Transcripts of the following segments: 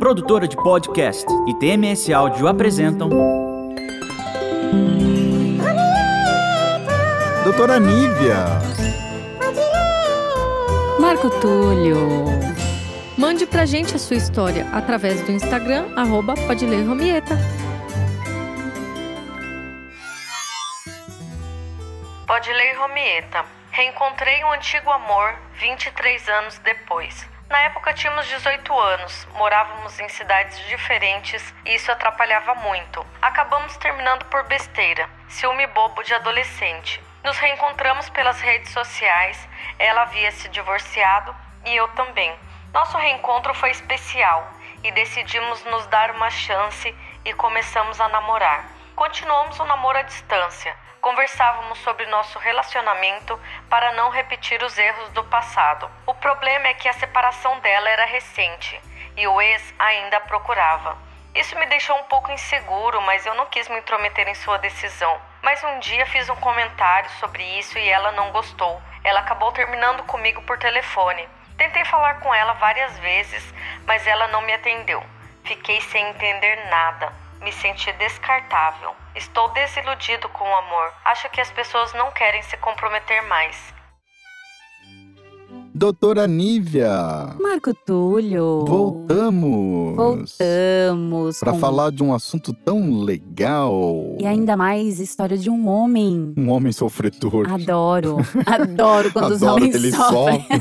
produtora de podcast e TMS Áudio apresentam. Doutora Nívia. Marco Túlio. Mande pra gente a sua história através do Instagram, arroba pode ler Romieta. Pode ler Romieta. Reencontrei um antigo amor 23 anos depois. Na época tínhamos 18 anos, morávamos em cidades diferentes e isso atrapalhava muito. Acabamos terminando por besteira, ciúme bobo de adolescente. Nos reencontramos pelas redes sociais, ela havia se divorciado e eu também. Nosso reencontro foi especial e decidimos nos dar uma chance e começamos a namorar. Continuamos o namoro à distância. Conversávamos sobre nosso relacionamento para não repetir os erros do passado. O problema é que a separação dela era recente e o ex ainda a procurava. Isso me deixou um pouco inseguro, mas eu não quis me intrometer em sua decisão. Mas um dia fiz um comentário sobre isso e ela não gostou. Ela acabou terminando comigo por telefone. Tentei falar com ela várias vezes, mas ela não me atendeu. Fiquei sem entender nada. Me senti descartável. Estou desiludido com o amor. Acho que as pessoas não querem se comprometer mais. Doutora Nívia. Marco Túlio. Voltamos. Voltamos. Para com- falar de um assunto tão legal. E ainda mais história de um homem. Um homem sofredor. Adoro. Adoro quando os Adoro homens que eles sofrem. sofrem.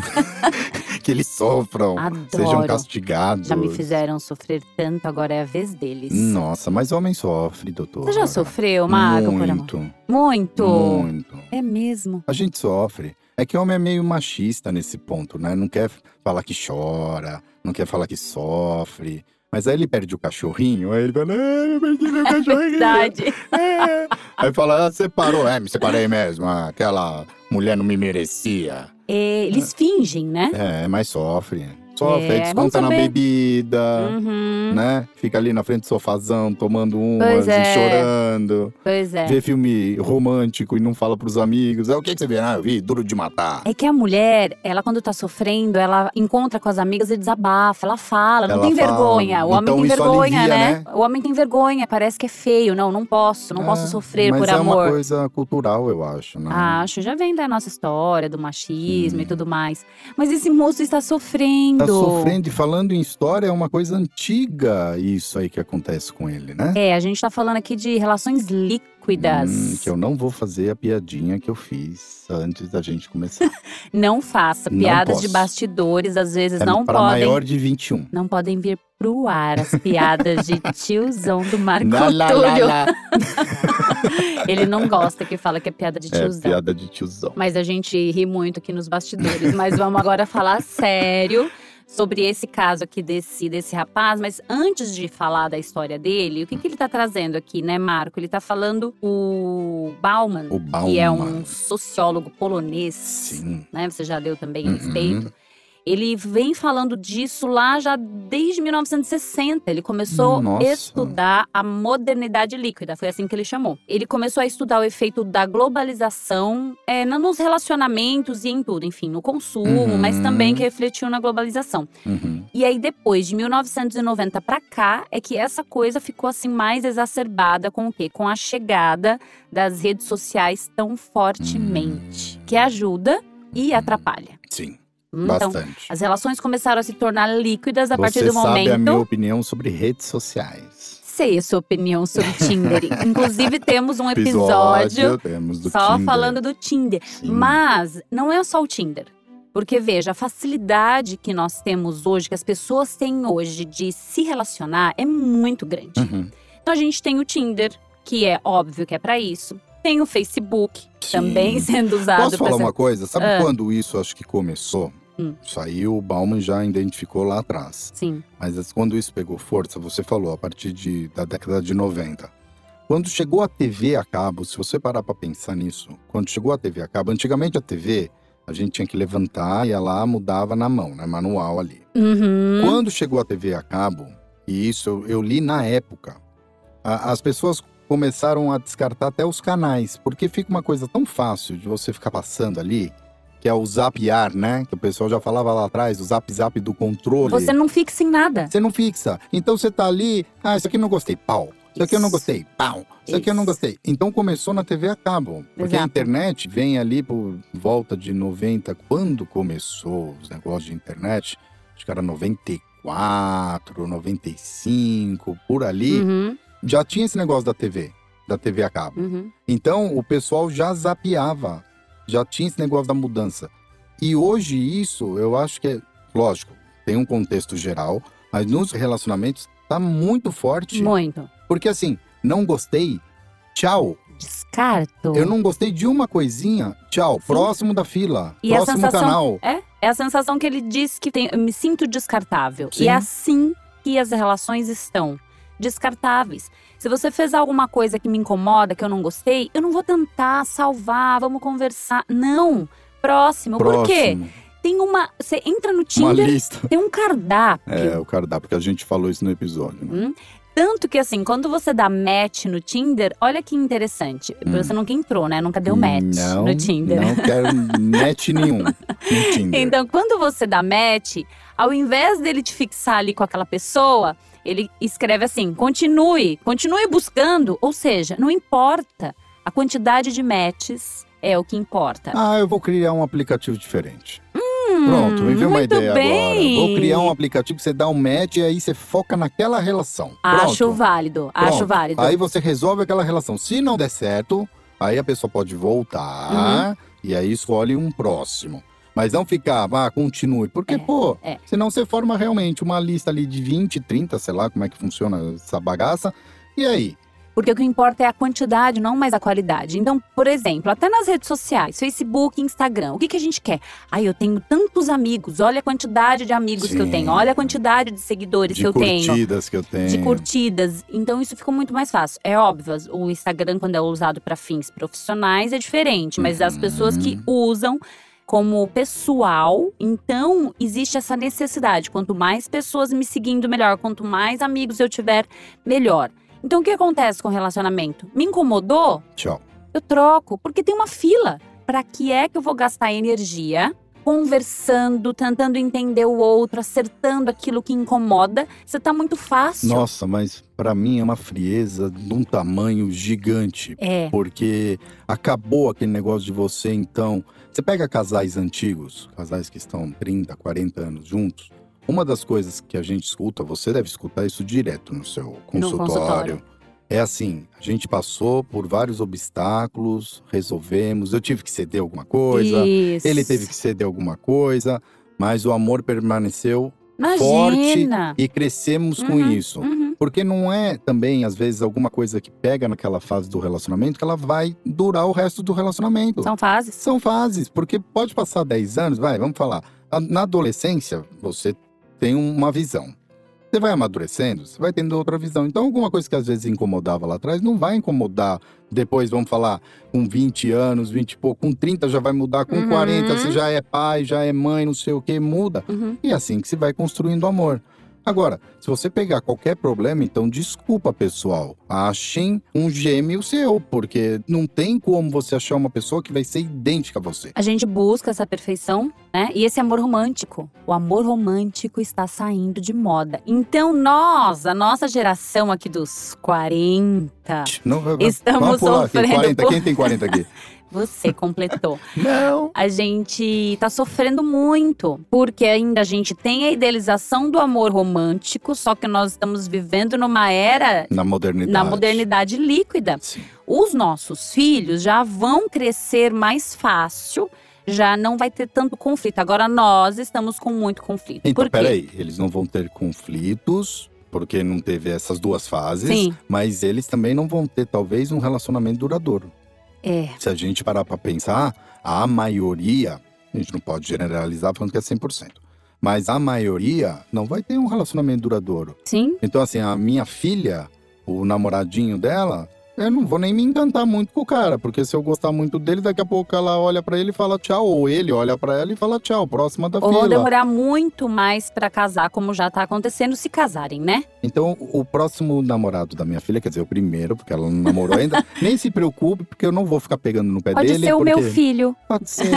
que eles sofram. Adoro. Sejam castigados. Já me fizeram sofrer tanto, agora é a vez deles. Nossa, mas homem sofre, doutor. Você já sofreu, Marco? Muito. Muito. Muito. É mesmo. A gente sofre. É que homem é meio machista nesse ponto, né? Não quer falar que chora, não quer falar que sofre. Mas aí ele perde o cachorrinho, aí ele fala, ah, eu perdi meu cachorrinho. Verdade. É. Aí fala, ah, separou. É, me separei mesmo. ah, Aquela mulher não me merecia. É, eles fingem, né? É, mas sofre. Sofre, É, desconta na bebida, Uhum. né? Fica ali na frente do sofazão, tomando umas Pois e é. chorando. Pois é. Vê filme romântico e não fala pros amigos. É, o que, que você vê? Ah, eu vi Duro de Matar. É que a mulher, ela quando tá sofrendo, ela encontra com as amigas e desabafa, ela fala, não Ela tem fala. vergonha. O homem Então tem isso vergonha, alivia, né? né? O homem tem vergonha, parece que é feio. Não, não posso, não posso É, sofrer mas por é amor. uma coisa cultural, eu acho, né? Acho, já vem da nossa história, do machismo Sim. e tudo mais. Mas esse moço está sofrendo. Tá sofrendo e falando em história, é uma coisa antiga isso aí que acontece com ele, né? É, a gente tá falando aqui de relações líquidas. Hum, que eu não vou fazer a piadinha que eu fiz antes da gente começar. Não faça Não piadas de bastidores, às vezes é não para podem. maior de 21. Não podem vir pro ar as piadas de tiozão do Marco Lá, lá, lá, Túlio. lá. Ele não gosta que fala que é piada de É, tiozão. piada de tiozão. Mas a gente ri muito aqui nos bastidores. Mas vamos agora falar sério sobre esse caso aqui desse, desse rapaz. Mas antes de falar da história dele, o que, que ele tá trazendo aqui, né, Marco? Ele tá falando o Bauman, O Bauman. que é um sociólogo polonês. Sim. Né? Você já leu também a Uhum. respeito. Ele vem falando disso lá já desde 1960. Ele começou Nossa. a estudar a modernidade líquida, foi assim que ele chamou. Ele começou a estudar o efeito da globalização é, nos relacionamentos e em tudo, enfim, no consumo, Uhum. mas também que refletiu na globalização. Uhum. E aí, depois de 1990 pra cá, é que essa coisa ficou assim mais exacerbada com o quê? Com a chegada das redes sociais tão fortemente, Hum. que ajuda e atrapalha. Sim, Então, bastante. as relações começaram a se tornar líquidas a Você partir do sabe momento. a minha opinião sobre redes sociais. Sei a sua opinião sobre Tinder. Inclusive, temos um episódio temos do só Tinder. falando do Tinder. Sim. Mas não é só o Tinder. Porque, veja, a facilidade que nós temos hoje, que as pessoas têm hoje de se relacionar, é muito grande. Uhum. Então, a gente tem o Tinder, que é óbvio que é pra isso. Tem o Facebook, Sim. também sendo usado Posso falar ser- uma coisa? Sabe Ah. quando isso acho que começou? Hum. Isso aí o Bauman já identificou lá atrás. Sim. Mas as- quando isso pegou força, você falou, a partir de, da década de 90. Quando chegou a TV a cabo, se você parar para pensar nisso, quando chegou a TV a cabo, antigamente a TV, a gente tinha que levantar, ia lá, mudava na mão, né? Manual ali. Uhum. Quando chegou a TV a cabo, e isso eu, eu li na época, a- as pessoas começaram a descartar até os canais, porque fica uma coisa tão fácil de você ficar passando ali que é o zapear, né? Que o pessoal já falava lá atrás, o zap zap do controle. Você não fixa em nada. Você não fixa. Então você tá ali, ah, isso aqui eu não gostei, pau. Isso aqui eu não gostei, pau. Isso aqui eu não gostei. Então começou na TV a cabo. Porque a Exato. internet vem ali por volta de 90. Quando começou os negócios de internet, acho que era 94, 95, por ali, Uhum, já tinha esse negócio da TV, da TV a cabo. uhum. Então o pessoal já zapeava, já tinha esse negócio da mudança. E hoje isso, eu acho que é, lógico, tem um contexto geral, mas nos relacionamentos tá muito forte. Muito. Porque assim, não gostei, tchau. Descarto. Eu não gostei de uma coisinha, tchau. Sim. Próximo da fila, E a próximo sensação- canal. É, é a sensação que ele diz que tem, eu me sinto descartável. Sim. E é assim que as relações estão. Descartáveis. Se você fez alguma coisa que me incomoda, que eu não gostei, eu não vou tentar salvar, vamos conversar. Não. Próximo. Por quê? Próximo. Tem uma. Você entra no Uma Tinder, lista. tem um cardápio. É, o cardápio, porque a gente falou isso no episódio. Né? Hum? Tanto que assim, quando você dá match no Tinder, olha que interessante. Você nunca entrou, né? Nunca deu match Hum. não, no Tinder. Não quero match nenhum no Tinder. Então, quando você dá match, ao invés dele te fixar ali com aquela pessoa, ele escreve assim: continue, continue buscando. Ou seja, não importa. A quantidade de matches é o que importa. Ah, eu vou criar um aplicativo diferente. Pronto, me veio uma Hum, ideia bem. agora. Vou criar um aplicativo que você dá um match e aí você foca naquela relação. Acho Pronto. válido, acho Pronto. válido. Aí você resolve aquela relação. Se não der certo, aí a pessoa pode voltar e aí escolhe um próximo. Mas não ficar, ah, continue. Porque, É, pô, é. senão você forma realmente uma lista ali de 20, 30, sei lá como é que funciona essa bagaça. E aí? Porque o que importa é a quantidade, não mais a qualidade. Então, por exemplo, até nas redes sociais, Facebook, Instagram, o que, que a gente quer? Ai, eu tenho tantos amigos, olha a quantidade de amigos que eu Sim. tenho, olha a quantidade de seguidores de que eu tenho. curtidas que eu tenho. de curtidas. Então isso ficou muito mais fácil. É óbvio, o Instagram, quando é usado para fins profissionais, é diferente, mas as pessoas que usam como pessoal, então existe essa necessidade. Quanto mais pessoas me seguindo, melhor. Quanto mais amigos eu tiver, melhor. Então o que acontece com o relacionamento? Me incomodou? Tchau. eu troco, porque tem uma fila. Para que é que eu vou gastar energia conversando, tentando entender o outro, acertando aquilo que incomoda? Você tá muito fácil. Nossa, mas pra mim é uma frieza de um tamanho gigante. É, Porque acabou aquele negócio de você, então. Você pega casais antigos, casais que estão 30, 40 anos juntos. Uma das coisas que a gente escuta, você deve escutar isso direto no seu consultório. consultório. É assim, a gente passou por vários obstáculos, resolvemos, eu tive que ceder alguma coisa, isso. ele teve que ceder alguma coisa, mas o amor permaneceu Imagina. forte e crescemos com Uhum, isso. Uhum. Porque não é também, às vezes, alguma coisa que pega naquela fase do relacionamento que ela vai durar o resto do relacionamento. São fases. São fases, porque pode passar 10 anos, vai, vamos falar. Na adolescência, você tem uma visão. Você vai amadurecendo, você vai tendo outra visão. Então, alguma coisa que às vezes incomodava lá atrás, não vai incomodar depois, vamos falar, com 20 anos, 20 e pouco, com 30 já vai mudar, com Uhum. 40 você já é pai, já é mãe, não sei o que, muda. Uhum. E é assim que se vai construindo amor. Agora, se você pegar qualquer problema, então desculpa, pessoal. Achem um gêmeo seu, porque não tem como você achar uma pessoa que vai ser idêntica a você. A gente busca essa perfeição, né? E esse amor romântico. O amor romântico está saindo de moda. Então, nós, a nossa geração aqui dos 40, Não, Estamos vamos pular sofrendo aqui, 40. por- Quem tem 40 aqui? Você completou. não. a gente tá sofrendo muito, porque ainda a gente tem a idealização do amor romântico, só que nós estamos vivendo numa era Na modernidade. na modernidade líquida. Sim. Os nossos filhos já vão crescer mais fácil, já não vai ter tanto conflito. Agora nós estamos com muito conflito. Então, Por quê? peraí. Eles não vão ter conflitos, porque não teve essas duas fases. Sim. Mas eles também não vão ter, talvez, um relacionamento duradouro. É, Se a gente parar pra pensar, a maioria, a gente não pode generalizar falando que é 100%, mas a maioria não vai ter um relacionamento duradouro. sim, Então, assim, a minha filha, o namoradinho dela, eu não vou nem me encantar muito com o cara, porque se eu gostar muito dele, daqui a pouco ela olha pra ele e fala tchau, ou ele olha pra ela e fala tchau, próxima da Ou fila. vão demorar muito mais pra casar, como já tá acontecendo, se casarem, né? Então, o próximo namorado da minha filha, quer dizer, o primeiro, porque ela não namorou ainda, nem se preocupe, porque eu não vou ficar pegando no pé Pode dele. ser o meu filho. Pode ser,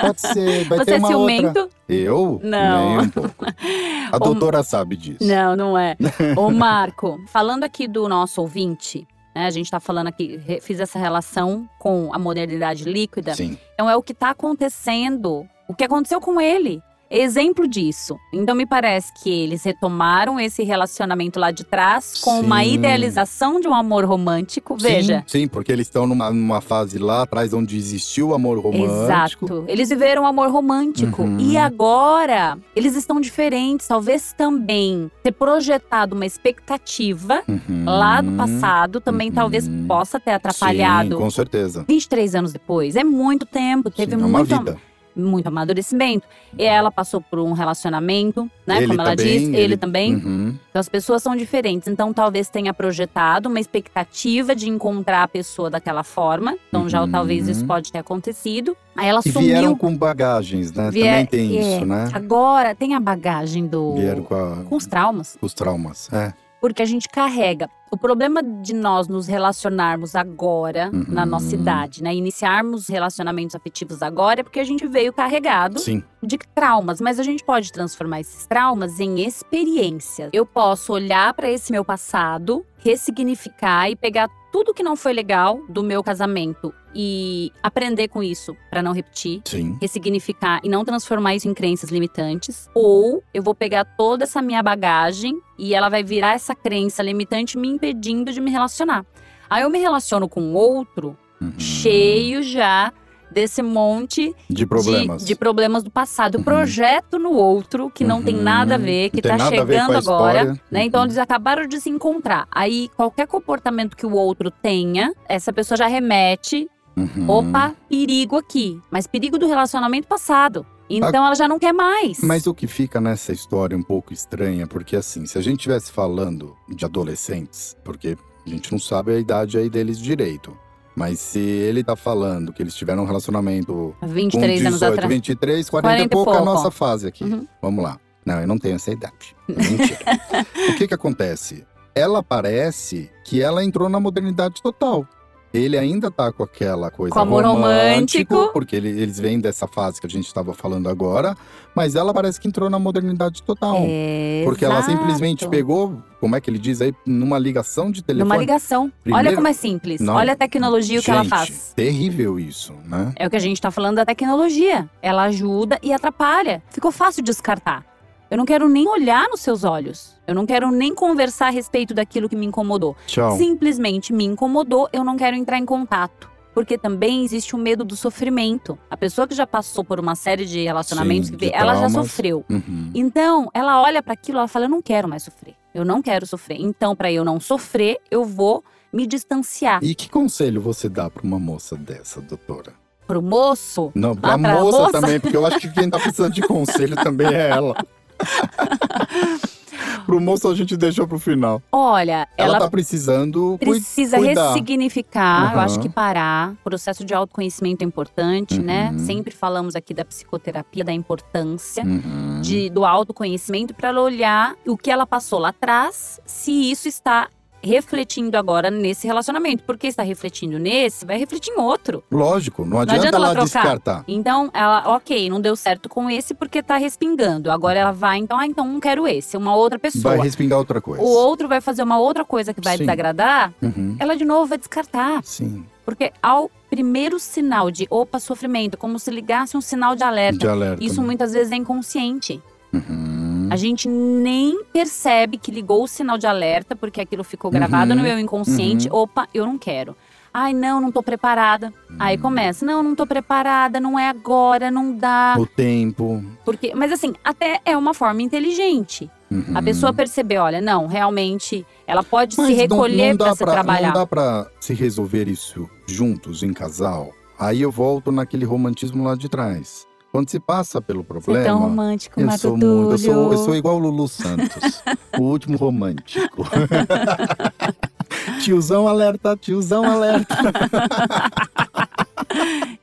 pode ser. Vai Você ter é uma ciumento? outra. Eu? Não. Nem um pouco. A doutora sabe disso. Não, não é. Ô, Marco, falando aqui do nosso ouvinte, né? A gente tá falando aqui, fiz essa relação com a modernidade líquida. Sim. Então é o que tá acontecendo, o que aconteceu com ele. Exemplo disso. Então me parece que eles retomaram esse relacionamento lá de trás com uma Sim. idealização de um amor romântico. Veja. Sim, porque eles estão numa, numa fase lá atrás onde existiu o amor romântico. Exato. Eles viveram um amor romântico. Uhum. E agora, eles estão diferentes. Talvez também ter projetado uma expectativa Uhum. lá do passado também Uhum. talvez possa ter atrapalhado. Sim, com certeza. 23 anos depois, é muito tempo, teve Sim, é uma vida. Muito amadurecimento. E ela passou por um relacionamento, né? Ele como ela também, diz, ele, ele- também. Uhum. Então as pessoas são diferentes. Então talvez tenha projetado uma expectativa de encontrar a pessoa daquela forma. Então já Uhum. talvez isso pode ter acontecido. Aí ela E sumiu. vieram com bagagens, né? Vier- Também tem é. isso, né? Agora tem a bagagem do. Vieram com, a- com os traumas. com os traumas. É. Porque a gente carrega. O problema de nós nos relacionarmos agora, Uhum. na nossa idade, né? Iniciarmos relacionamentos afetivos agora é porque a gente veio carregado Sim. de traumas. Mas a gente pode transformar esses traumas em experiências. Eu posso olhar para esse meu passado, ressignificar e pegar tudo que não foi legal do meu casamento e aprender com isso para não repetir Sim. ressignificar e não transformar isso em crenças limitantes, ou eu vou pegar toda essa minha bagagem e ela vai virar essa crença limitante me impedindo de me relacionar. Aí eu me relaciono com outro Uhum. cheio já desse monte De problemas. de, de problemas do passado. Uhum. projeto no outro que não tem Uhum. nada a ver, que Não tem tá nada a ver chegando com a agora. Né? Então Uhum. eles acabaram de se encontrar. Aí qualquer comportamento que o outro tenha, essa pessoa já remete Uhum. Opa, perigo aqui. Mas perigo do relacionamento passado. Então ela já não quer mais. Mas o que fica nessa história um pouco estranha, porque assim, se a gente estivesse falando de adolescentes, porque a gente não sabe a idade aí deles direito. Mas se ele tá falando que eles tiveram um relacionamento Há com 23 18, anos atrás. 23, 40, 40 e pouco, é a pouco. nossa fase aqui. Uhum. Vamos lá. Não, eu não tenho essa idade. Mentira. o que que acontece? Ela parece que ela entrou na modernidade total. Ele ainda tá com aquela coisa Com amor romântico. porque ele- eles vêm dessa fase que a gente estava falando agora, mas ela parece que entrou na modernidade total. É, Porque ela simplesmente pegou, como é que ele diz aí, numa ligação de telefone. Numa ligação. Primeiro- Olha como é simples. Não. Olha a tecnologia o que ela Gente, faz. Terrível isso, né? É o que a gente tá falando da tecnologia. Ela ajuda e atrapalha. Ficou fácil descartar. Eu não quero nem olhar nos seus olhos. Eu não quero nem conversar a respeito daquilo que me incomodou. Tchau. Simplesmente me incomodou, eu não quero entrar em contato. Porque também existe o medo do sofrimento. A pessoa que já passou por uma série de relacionamentos, Sim, que ela já sofreu. Uhum. Então, ela olha para aquilo, ela fala: "Eu não quero mais sofrer. Eu não quero sofrer. Então, para eu não sofrer, eu vou me distanciar". E que conselho você dá pra uma moça dessa, doutora? Pro moço, Não, pra, pra moça, moça? também, porque eu acho que quem tá precisando de conselho também é ela. pro moço a gente deixou pro final. olha, Ela, ela, tá precisando precisa cuidar. ressignificar. Eu acho que parar. O processo de autoconhecimento é importante, né? Uhum. Sempre falamos aqui da psicoterapia, da importância. Uhum. de, do autoconhecimento para ela olhar o que ela passou lá atrás, se isso está refletindo agora nesse relacionamento. Porque está refletindo nesse, vai refletir em outro. Lógico, não adianta, adianta ela ela descartar. Então, ela, ok, não deu certo com esse porque tá respingando. Agora ela vai, então, ah, então não quero esse, uma outra pessoa. Vai respingar outra coisa. O outro vai fazer uma outra coisa que vai Sim. desagradar, Uhum. ela de novo vai descartar. Sim, Porque ao primeiro sinal de opa, sofrimento, como se ligasse um sinal de alerta. de alerta. Isso muitas vezes é inconsciente. Uhum. A gente nem percebe que ligou o sinal de alerta, porque aquilo ficou gravado Uhum, no meu inconsciente. Opa, eu não quero. Ai, não, não tô preparada. Aí Hum. começa, não, não tô preparada, não é agora, não dá. O tempo. Porque, mas assim, até é uma forma inteligente. Uhum. A pessoa perceber, olha, não, realmente, ela pode Mas se recolher pra se trabalhar. Não dá pra se resolver isso juntos, em casal. Aí eu volto naquele romantismo lá de trás. Quando se passa pelo Você é problema. tão romântico, eu sou muito, eu sou, eu sou igual o Lulu Santos, o último romântico. Tiozão alerta, tiozão alerta.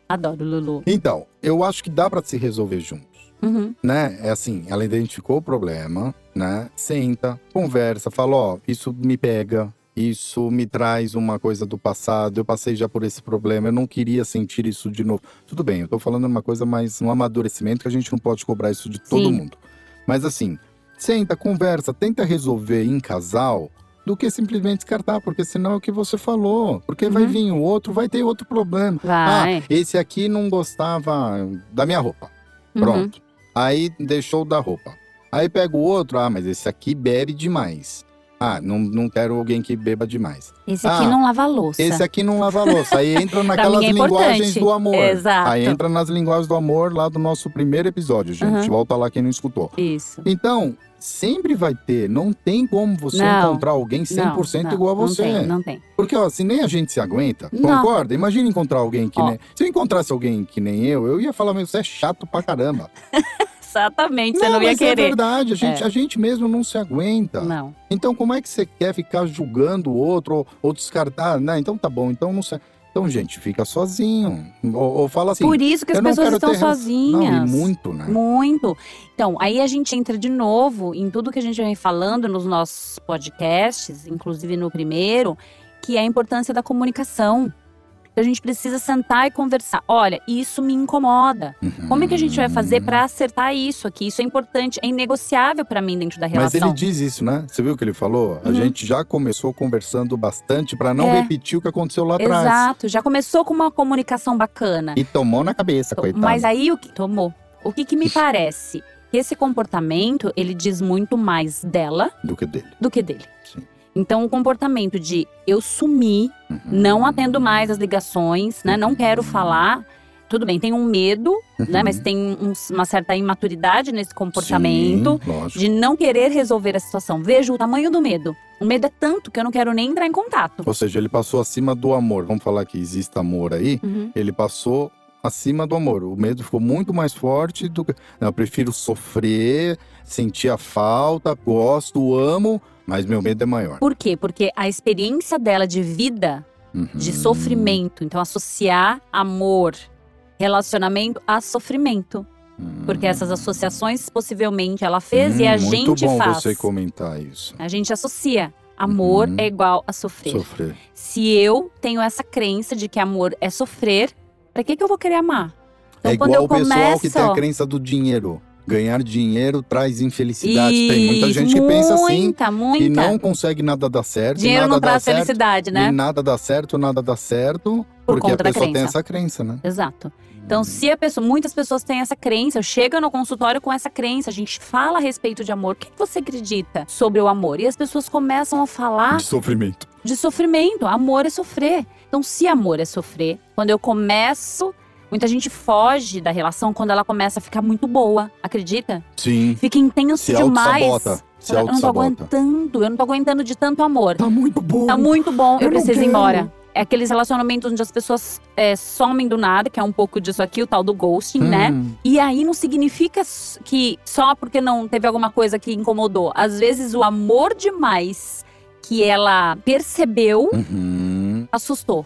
Adoro, Lulu. Então, eu acho que dá pra se resolver juntos. Uhum. Né? É assim, ela identificou o problema, né? Senta, conversa, fala, ó, isso me pega, isso me traz uma coisa do passado, eu passei já por esse problema, eu não queria sentir isso de novo. Tudo bem, eu tô falando uma coisa mais um amadurecimento que a gente não pode cobrar isso de todo Sim. mundo. Mas assim, senta, conversa, tenta resolver em casal do que simplesmente descartar, porque senão é o que você falou. Porque vai Uhum. vir o outro, vai ter outro problema. Vai. Ah, esse aqui não gostava da minha roupa. Uhum. Pronto. Aí deixou da roupa. Aí pega o outro, ah, mas esse aqui bebe demais. Ah, não, não quero alguém que beba demais. Esse aqui Ah, não lava louça. Esse aqui não lava louça. Aí entra naquelas é linguagens do amor. Exato. Aí entra nas linguagens do amor lá do nosso primeiro episódio, gente. Uhum. Volta lá quem não escutou. Isso. Então, sempre vai ter. Não tem como você Não. encontrar alguém 100% não, não, igual a você. Não tem, não tem. Porque, ó, se nem a gente se aguenta, Não. concorda? Imagina encontrar alguém que Ó. nem. Se eu encontrasse alguém que nem eu, eu ia falar, meu, você é chato pra caramba. Exatamente, você não, ia mas é querer. verdade, a gente, É. a gente mesmo não se aguenta. não. Então, como é que você quer ficar julgando o outro ou, ou descartar? Não, então tá bom, então não sei. Então, gente, fica sozinho. Ou, ou fala assim. Por isso que as não pessoas estão ter sozinhas. Não, muito, né? Muito. Então, aí a gente entra de novo em tudo que a gente vem falando nos nossos podcasts, inclusive no primeiro, que é a importância da comunicação. A gente precisa sentar e conversar. Olha, isso me incomoda. Como é que a gente vai fazer para acertar isso aqui? Isso é importante, é inegociável para mim dentro da Mas relação. ele diz isso, né? Você viu o que ele falou? A Uhum. gente já começou conversando bastante pra não É. repetir o que aconteceu lá atrás. Exato, já começou com uma comunicação bacana. E tomou na cabeça, coitado. Mas aí o que tomou? O que, que me parece? Que esse comportamento ele diz muito mais dela Do que dele. do que dele. Sim. Então, o comportamento de eu sumi, Uhum. não atendo mais as ligações, né? Não quero falar. Tudo bem, tem um medo, né? Uhum. Mas tem um- uma certa imaturidade nesse comportamento Sim, de não querer resolver a situação. Veja o tamanho do medo. O medo é tanto que eu não quero nem entrar em contato. Ou seja, ele passou acima do amor. Vamos falar que existe amor aí. Uhum. Ele passou acima do amor. O medo ficou muito mais forte do que. Não, eu prefiro sofrer, sentir a falta, gosto, amo, mas meu medo é maior. Por quê? Porque a experiência dela de vida Uhum. de sofrimento. Então, associar amor, relacionamento a sofrimento. Uhum. Porque essas associações possivelmente ela fez e Hum, a muito gente bom faz. você comentar isso. A gente associa. Amor Uhum. é igual a sofrer. Sofrer. Se eu tenho essa crença de que amor é sofrer, pra que, que eu vou querer amar? Então, é igual o pessoal começo. que tem a crença do dinheiro. Ganhar dinheiro traz infelicidade. tem muita gente que pensa assim Muita, muita. e não consegue nada dar certo. Dinheiro nada não traz certo, felicidade, né? E nada dá certo, nada dá certo. Por porque a pessoa tem essa crença, né? Exato. Então, se a pessoa, muitas pessoas têm essa crença, chega no consultório com essa crença, a gente fala a respeito de amor. O que você acredita sobre o amor? E as pessoas começam a falar De sofrimento. de sofrimento. Amor é sofrer. Então, se amor é sofrer, quando eu começo, muita gente foge da relação quando ela começa a ficar muito boa. Acredita? Sim. Fica intenso Se demais. auto-sabota. Se eu não tô aguentando, eu não tô aguentando de tanto amor. Tá muito bom. Tá muito bom, eu, Eu preciso ir embora. É aqueles relacionamentos onde as pessoas é, somem do nada, que é um pouco disso aqui, o tal do ghosting, né? Hum, E aí não significa que só porque não teve alguma coisa que incomodou. Às vezes o amor demais que ela percebeu uhum. assustou.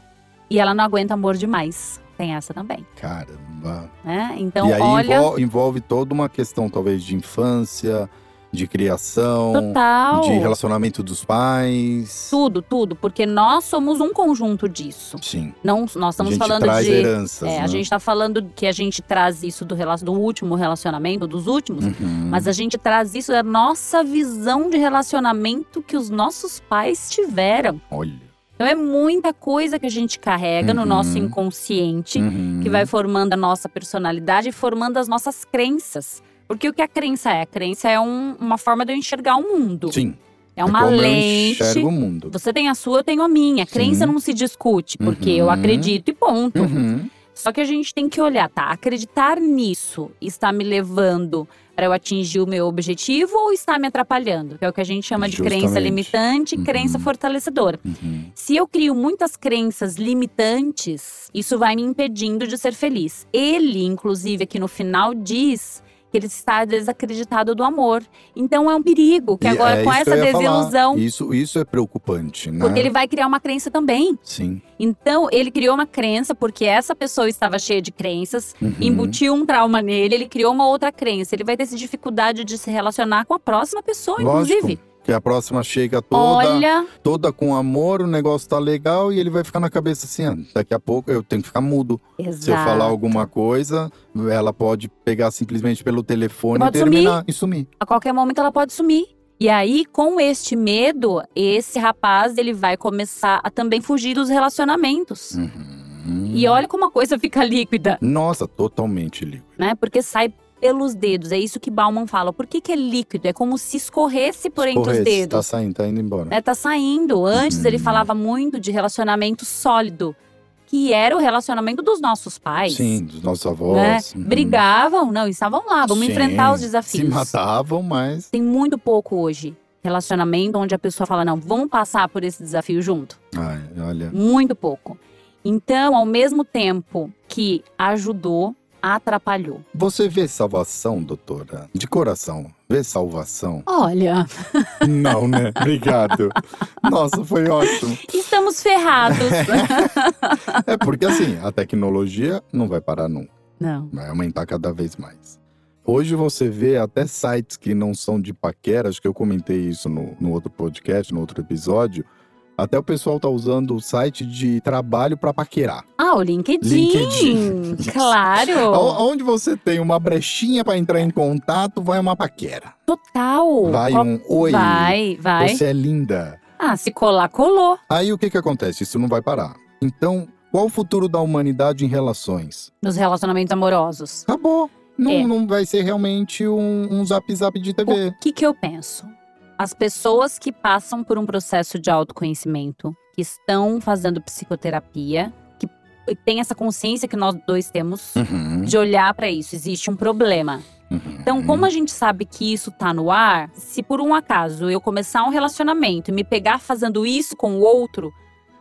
E ela não aguenta amor demais. Tem essa também, Caramba. né? Então, e aí olha, envol- envolve toda uma questão, talvez, de infância, de criação, total. de relacionamento dos pais. Tudo, tudo, porque nós somos um conjunto disso. Sim. Não, nós A estamos gente falando traz de heranças. É, né? a gente tá falando que a gente traz isso do, do último relacionamento, dos últimos, Uhum. mas a gente traz isso da nossa visão de relacionamento que os nossos pais tiveram. Olha. Então é muita coisa que a gente carrega no Uhum. nosso inconsciente, Uhum. que vai formando a nossa personalidade e formando as nossas crenças. Porque o que a crença é? A crença é um- uma forma de eu enxergar o mundo. Sim. É uma como lente. Eu o mundo. Você tem a sua, eu tenho a minha. A crença não se discute, porque eu Uhum. acredito e ponto. Uhum. Só que a gente tem que olhar, tá? Acreditar nisso está me levando para eu atingir o meu objetivo ou está me atrapalhando? Que é o que a gente chama de crença limitante e Uhum. crença fortalecedora. Uhum. Se eu crio muitas crenças limitantes, isso vai me impedindo de ser feliz. Ele, inclusive, aqui no final diz que ele está desacreditado do amor. Então é um perigo, que E agora é com essa ia falar. desilusão, Isso, isso é preocupante, né? porque ele vai criar uma crença também. Sim. Então ele criou uma crença porque essa pessoa estava cheia de crenças, Uhum. embutiu um trauma nele, ele criou uma outra crença. Ele vai ter essa dificuldade de se relacionar com a próxima pessoa, Lógico. inclusive. Que a próxima chega toda, Olha, toda com amor, o negócio tá legal e ele vai ficar na cabeça assim, ah, daqui a pouco eu tenho que ficar mudo. exato. Se eu falar alguma coisa, ela pode pegar simplesmente pelo telefone e terminar e sumir. a qualquer momento ela pode sumir. E aí, com este medo, esse rapaz ele vai começar a também fugir dos relacionamentos. Uhum. E olha como a coisa fica líquida, Nossa, totalmente líquido. né? Porque sai pelos dedos. É isso que Bauman fala. Por que, que é líquido? É como se escorresse por entre os Corresse, dedos. Tá saindo, tá indo embora. né, tá saindo. Antes Uhum. ele falava muito de relacionamento sólido, que era o relacionamento dos nossos pais. Sim, dos nossos Né? avós. uhum. Brigavam, não, estavam lá, vamos Sim, enfrentar os desafios. Se matavam, mas. Tem muito pouco hoje relacionamento onde a pessoa fala, não, vamos passar por esse desafio junto. Ai, olha. Muito pouco. Então, ao mesmo tempo que ajudou, atrapalhou. Você vê salvação, doutora? De coração. Vê salvação? Olha, Não, né? Obrigado. Nossa, foi ótimo. estamos ferrados. É porque assim, a tecnologia não vai parar nunca. não. Vai aumentar cada vez mais. Hoje você vê até sites que não são de paquera, acho que eu comentei isso no, no outro podcast, no outro episódio. Até o pessoal tá usando o site de trabalho para paquerar. Ah, o LinkedIn. LinkedIn. Claro. Onde você tem uma brechinha para entrar em contato, vai uma paquera. Total. Vai Qual- um oi. Vai, vai. Você é linda. Ah, se colar, colou. Aí o que que acontece? Isso não vai parar. Então, qual o futuro da humanidade em relações? Nos relacionamentos amorosos. Acabou. Não, É. não vai ser realmente um, um zap zap de TV. O que, que eu penso? As pessoas que passam por um processo de autoconhecimento, que estão fazendo psicoterapia, que têm essa consciência que nós dois temos Uhum, de olhar para isso, existe um problema. uhum. Então, como a gente sabe que isso tá no ar, se por um acaso eu começar um relacionamento e me pegar fazendo isso com o outro,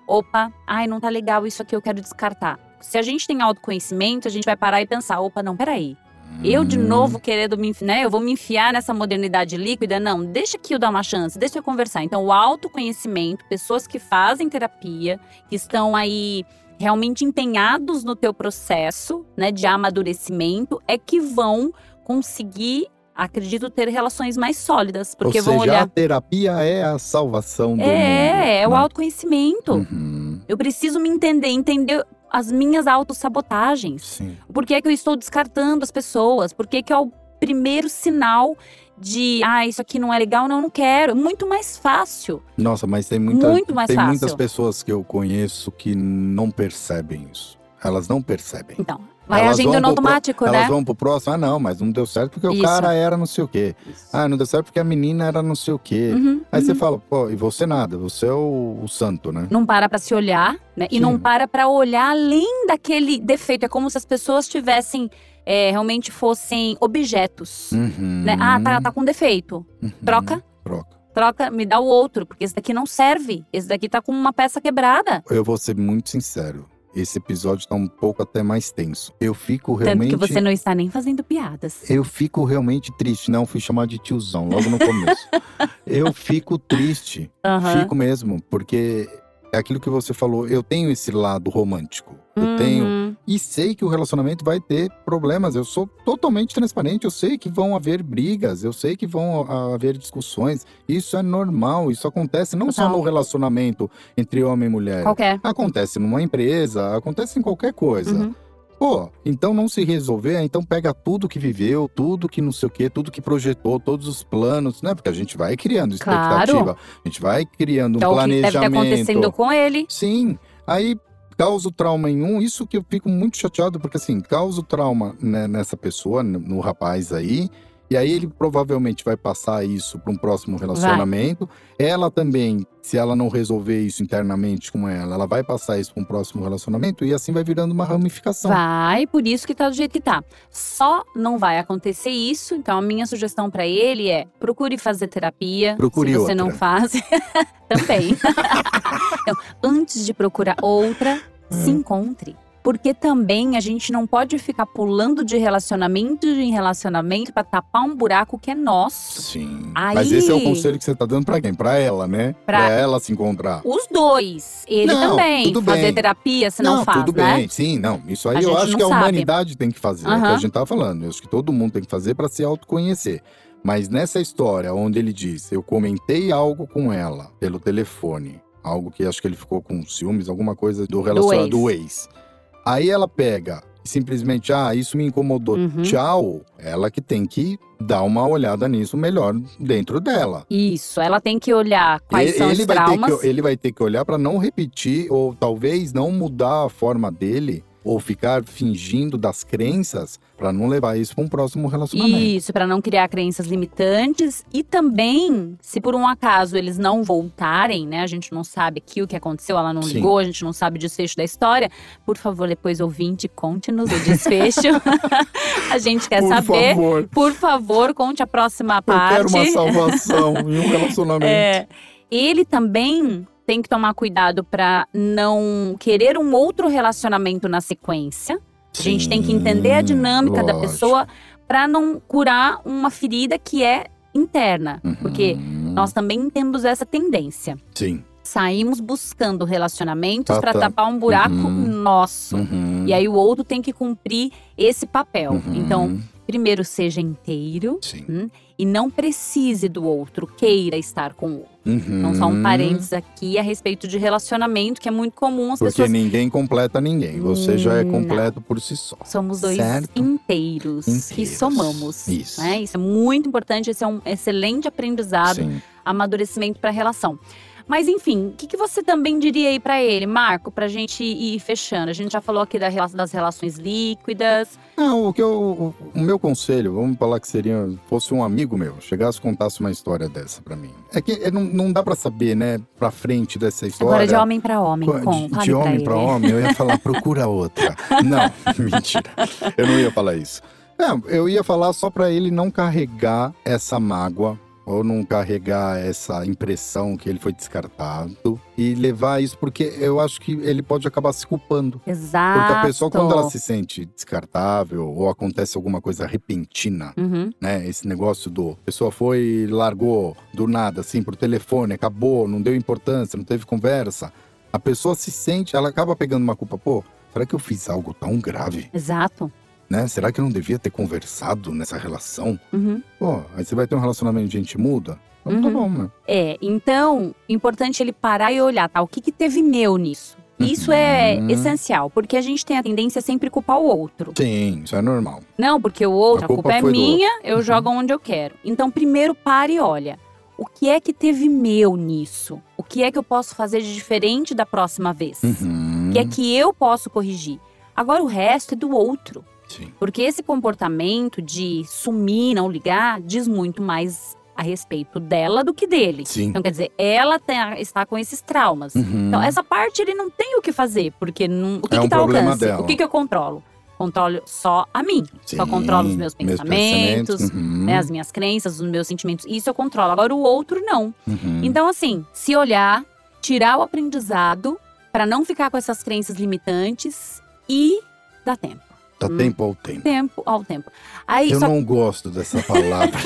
opa, ai, não tá legal isso aqui, eu quero descartar. Se a gente tem autoconhecimento, a gente vai parar e pensar, opa, não, peraí. Eu de Hum, novo querendo me, né? Eu vou me enfiar nessa modernidade líquida? Não, deixa que eu dar uma chance, deixa eu conversar. Então, o autoconhecimento, pessoas que fazem terapia, que estão aí realmente empenhados no teu processo, né, de amadurecimento, é que vão conseguir, acredito, ter relações mais sólidas, porque Ou vão seja, a olhar. terapia é a salvação do mundo. É, é o autoconhecimento. Uhum, Eu preciso me entender, entender as minhas autossabotagens. Sim. Por que, é que eu estou descartando as pessoas? Por que, que é o primeiro sinal de, ah, isso aqui não é legal, não, não quero. Muito mais fácil. Nossa, mas tem, muita, Muito mais tem fácil. muitas pessoas que eu conheço que não percebem isso. Elas não percebem. Então, vai Elas agindo no pro pro- automático, Elas né? vão pro próximo, ah não, mas não deu certo porque o Isso. cara era não sei o quê. Ah, não deu certo porque a menina era não sei o quê. Uhum, Aí você uhum. fala, pô, e você nada, você é o, o santo, né? Não para pra se olhar, né? E Sim. não para pra olhar além daquele defeito. É como se as pessoas tivessem, é, realmente fossem objetos. Uhum. Né? Ah, tá, tá com defeito. Uhum. Troca, Troca. troca, me dá o outro, porque esse daqui não serve. Esse daqui tá com uma peça quebrada. Eu vou ser muito sincero. Esse episódio tá um pouco até mais tenso. Eu fico Tanto realmente. que você não está nem fazendo piadas. Eu fico realmente triste. Não, fui chamado de tiozão logo no começo. eu fico triste. Aham. Fico mesmo, porque é aquilo que você falou. Eu tenho esse lado romântico. Eu tenho. Uhum. E sei que o relacionamento vai ter problemas. Eu sou totalmente transparente. Eu sei que vão haver brigas. Eu sei que vão haver discussões. Isso é normal. Isso acontece não só Total. no relacionamento entre homem e mulher. Qualquer. Acontece numa empresa, acontece em qualquer coisa. Uhum. Pô, então não se resolver, então pega tudo que viveu, tudo que não sei o quê, tudo que projetou, todos os planos, né? Porque a gente vai criando expectativa, Claro. a gente vai criando um Que é que deve estar planejamento. acontecendo com ele. Sim, aí causa o trauma em um, isso que eu fico muito chateado, porque assim, causa o trauma né, nessa pessoa, no rapaz aí, e aí ele provavelmente vai passar isso para um próximo relacionamento. Ela também, se ela não resolver isso internamente com ela, ela vai passar isso para um próximo relacionamento e assim vai virando uma ramificação. Vai, por isso que tá do jeito que tá. Só não vai acontecer isso. Então, a minha sugestão pra ele é: procure fazer terapia. Procure Se você outra. não faz, também. então, antes de procurar outra, É. se encontre. Porque também a gente não pode ficar pulando de relacionamento em relacionamento pra tapar um buraco que é nosso. Sim. Aí- Mas esse é o conselho que você tá dando pra quem? Pra ela, né? Pra- ela se encontrar. Os dois. Ele Não, também. tudo Fazer terapia, se não, faz, tudo né? bem. Sim, não. Isso aí A eu acho não que a sabe. humanidade tem que fazer. É o que a gente tá falando. Eu acho que todo mundo tem que fazer pra se autoconhecer. Mas nessa história onde ele diz, eu comentei algo com ela pelo telefone, algo que acho que ele ficou com ciúmes, alguma coisa do relacionamento do ex. Aí ela pega e simplesmente, ah, isso me incomodou, Uhum. tchau. Ela que tem que dar uma olhada nisso melhor dentro dela. Isso, ela tem que olhar quais ele, são ele os vai traumas. ter que, ele vai ter que olhar pra não repetir ou talvez não mudar a forma dele ou ficar fingindo das crenças pra não levar isso pra um próximo relacionamento. Isso, para não criar crenças limitantes e também, se por um acaso eles não voltarem, né? A gente não sabe aqui o que aconteceu, ela não Sim. ligou, a gente não sabe o desfecho da história. Por favor, depois ouvinte, conte-nos o desfecho. a gente quer Por saber. favor, Por favor, conte a próxima eu parte. quero uma salvação em um relacionamento. É, ele também tem que tomar cuidado para não querer um outro relacionamento na sequência. A gente tem que entender a Sim, dinâmica da lógico. pessoa para não curar uma ferida que é interna, porque Uhum. nós também temos essa tendência. Sim. Saímos buscando relacionamentos Tá, para tá. tapar um buraco Uhum. nosso. Uhum. E aí o outro tem que cumprir esse papel. Uhum. Então, primeiro seja inteiro Sim. e não precise do outro, queira estar com o outro. Uhum. Então, só um parênteses aqui a respeito de relacionamento, que é muito comum as Porque pessoas. ninguém completa ninguém. Você já é Não. completo por si só. Somos dois Certo. inteiros, que Inteiros. somamos. Isso. né? Isso é muito importante, esse é um excelente aprendizado, Sim. amadurecimento para a relação. Mas enfim, o que, que você também diria aí para ele, Marco, pra gente ir fechando? A gente já falou aqui da das relações líquidas. Não, o que eu, o, meu conselho, vamos falar que seria, fosse um amigo meu, chegasse e contasse uma história dessa pra mim. É que é, não, não dá pra saber, né, pra frente dessa história. Agora de homem para homem, Co- com, de, de homem ele. homem, eu ia falar, procura outra. Não, mentira. Eu não ia falar isso. Não, eu ia falar só pra ele não carregar essa mágoa ou não carregar essa impressão que ele foi descartado e levar isso porque eu acho que ele pode acabar se culpando. Exato. Porque a pessoa, quando ela se sente descartável ou acontece alguma coisa repentina, Uhum. né? Esse negócio do. Pessoa foi e largou do nada, assim, por telefone, acabou, não deu importância, não teve conversa. A pessoa se sente, ela acaba pegando uma culpa. Pô, será que eu fiz algo tão grave? Exato. Né? Será que eu não devia ter conversado nessa relação? Uhum. Pô, aí você vai ter um relacionamento de gente muda? Então tá Uhum. bom, né? É, então, importante ele parar e olhar, tá? O que, que teve meu nisso? Isso é Uhum. essencial, porque a gente tem a tendência a sempre culpar o outro. Sim, isso é normal. Não, porque o outro, A a culpa, culpa é minha, eu Uhum. jogo onde eu quero. Então, primeiro pare e olha. O que é que teve meu nisso? O que é que eu posso fazer de diferente da próxima vez? Uhum. O que é que eu posso corrigir? Agora o resto é do outro. Sim. Porque esse comportamento de sumir, não ligar, diz muito mais a respeito dela do que dele. Sim. Então, quer dizer, ela tem- está com esses traumas. Uhum. Então, essa parte ele não tem o que fazer, porque não, o que É um está ao alcance? dela. O que, que eu controlo? Controlo só a mim. Só Sim, controlo os meus pensamentos, uhum. né, as minhas crenças, os meus sentimentos. Isso eu controlo. Agora, o outro, não. Uhum. Então, assim, se olhar, tirar o aprendizado para não ficar com essas crenças limitantes e dar tempo. Hum. tempo ao tempo. Tempo ao tempo. Aí, Eu só não gosto dessa palavra.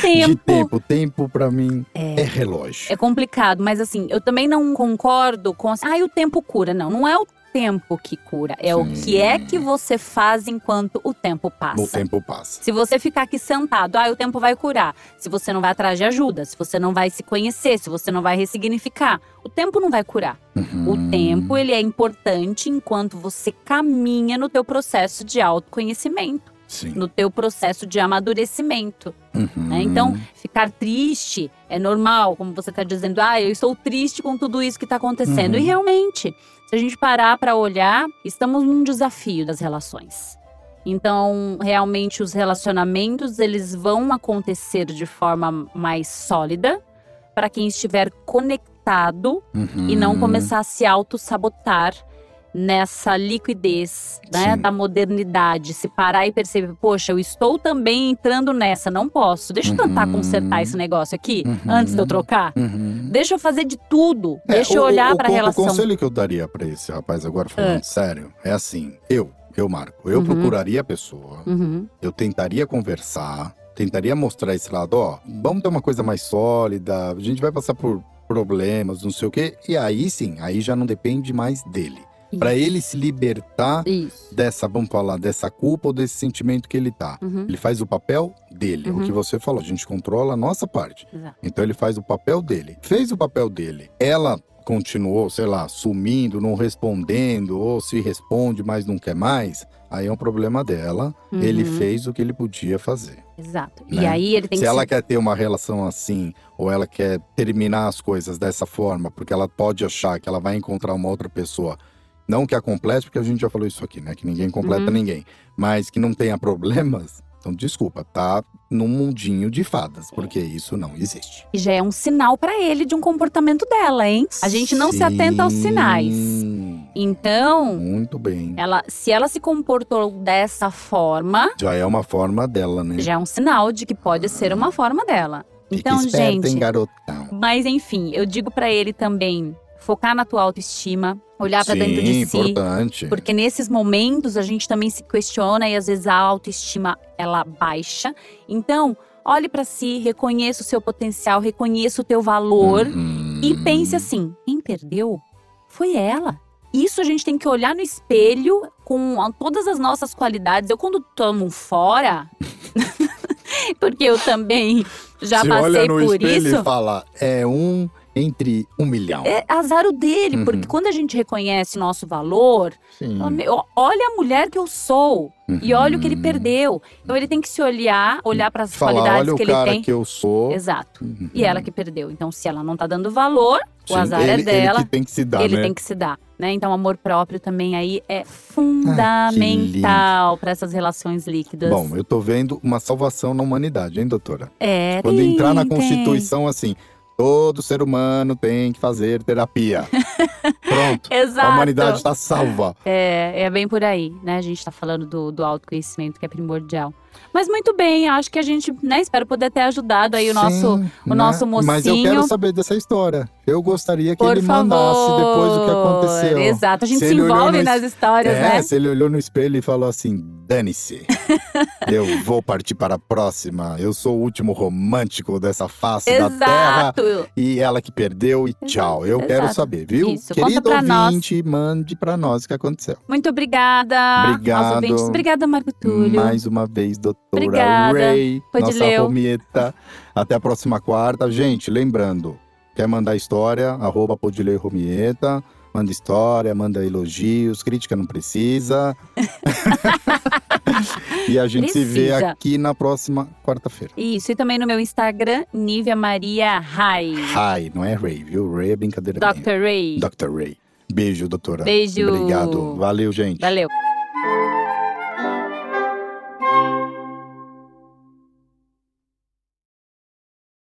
tempo. De tempo. Tempo, pra mim, É. é relógio. É complicado, mas assim, eu também não concordo com assim, ah, o tempo cura. Não, não é o tempo que cura, é o Sim. que é que você faz enquanto o tempo passa. O tempo passa. Se você ficar aqui sentado, ah, o tempo vai curar. Se você não vai atrás de ajuda, se você não vai se conhecer, se você não vai ressignificar, o tempo não vai curar. Uhum. O tempo, ele é importante enquanto você caminha no teu processo de autoconhecimento, Sim. no teu processo de amadurecimento. Uhum. né? Então, ficar triste é normal, como você está dizendo, ah, eu estou triste com tudo isso que está acontecendo. Uhum. E realmente, se a gente parar para olhar, estamos num desafio das relações. Então, realmente, os relacionamentos eles vão acontecer de forma mais sólida para quem estiver conectado Uhum. e não começar a se auto-sabotar nessa liquidez, né, da modernidade, se parar e perceber, poxa, eu estou também entrando nessa, não posso. Deixa eu tentar Uhum. consertar esse negócio aqui Uhum. antes de eu trocar. Uhum. Deixa eu fazer de tudo. É, Deixa eu olhar para a relação. O conselho que eu daria pra esse rapaz agora, falando sério, é assim: eu, eu, Marco, eu Uhum. procuraria a pessoa, Uhum. eu tentaria conversar, tentaria mostrar esse lado, ó, vamos ter uma coisa mais sólida, a gente vai passar por problemas, não sei o quê, e aí sim, aí já não depende mais dele. Pra ele se libertar Isso. dessa, vamos falar, dessa culpa ou desse sentimento que ele tá. Uhum. Ele faz o papel dele, Uhum. o que você falou, a gente controla a nossa parte. Exato. Então ele faz o papel dele. Fez o papel dele. Ela continuou, sei lá, sumindo, não respondendo, ou se responde, mas não quer mais. Aí é um problema dela. Ele Uhum. fez o que ele podia fazer. Exato. né? E aí ele tem se que ela quer ter uma relação assim, ou ela quer terminar as coisas dessa forma, porque ela pode achar que ela vai encontrar uma outra pessoa, não que a complete, porque a gente já falou isso aqui, né? Que ninguém completa Uhum. ninguém, mas que não tenha problemas. Então, desculpa, tá num mundinho de fadas, porque isso não existe. já é um sinal pra ele de um comportamento dela, hein? A gente não se atenta aos sinais. Sim, Então, Muito bem. ela, se ela se comportou dessa forma, Já é uma forma dela, né? já é um sinal de que pode ser uma forma dela. Fica Então, esperta, gente, hein, garotão. mas enfim, eu digo pra ele também focar na tua autoestima, olhar pra Sim, dentro de si, importante. porque nesses momentos a gente também se questiona e às vezes a autoestima ela baixa. Então, olhe pra si, reconheça o seu potencial, reconheça o teu valor Uhum. e pense assim: quem perdeu foi ela. Isso a gente tem que olhar no espelho com todas as nossas qualidades. Eu quando tomo fora, porque eu também já Se passei olha no por espelho isso. e fala, é um entre um milhão. É azar o dele, Uhum. porque quando a gente reconhece nosso valor, fala, "Meu, olha a mulher que eu sou e olha o que ele Uhum. perdeu. Então ele tem que se olhar, olhar para as qualidades olha o que ele cara tem. que eu sou. Exato. Uhum. E ela que perdeu. Então, se ela não tá dando valor, o Sim, azar ele, é ele dela. que tem que se dar, ele né? tem que se dar, né? Então, amor próprio também aí é Ah, fundamental para essas relações líquidas. Bom, eu tô vendo uma salvação na humanidade, hein, doutora? é, Quando tem, entrar na tem. Constituição assim, todo ser humano tem que fazer terapia. Pronto. Exato. A humanidade está salva. É, é bem por aí, né? A gente tá falando do, do autoconhecimento que é primordial. Mas muito bem, acho que a gente, né, espero poder ter ajudado aí o nosso. Sim, o nosso Mas eu mocinho. quero saber dessa história. Eu gostaria que Por ele favor. mandasse depois o que aconteceu. Exato, a gente Se se, envolve no nas histórias, É, né? se ele olhou no espelho e falou assim: dane-se. eu vou partir para a próxima. Eu sou o último romântico dessa face da terra. Exato. E ela que perdeu e tchau. Eu quero exato. saber, viu? Isso, Querido pra nós. ouvinte, mande pra nós o que aconteceu. Muito obrigada Obrigado. Obrigada, Marco Túlio. Mais uma vez, doutora Obrigada. Ray, nossa Podileu. Romieta. Até a próxima quarta. Gente, lembrando, quer mandar história, arroba Podileu Romieta. Manda história, manda elogios, crítica não precisa. e a gente se vê Precisa. aqui na próxima quarta-feira. Isso, e também no meu Instagram, Nívia Maria Rai. Hi, não é Ray, viu? Ray é brincadeira minha. Dr. Ray. Dr. Ray. Beijo, doutora. Beijo. Obrigado. Valeu, gente. Valeu.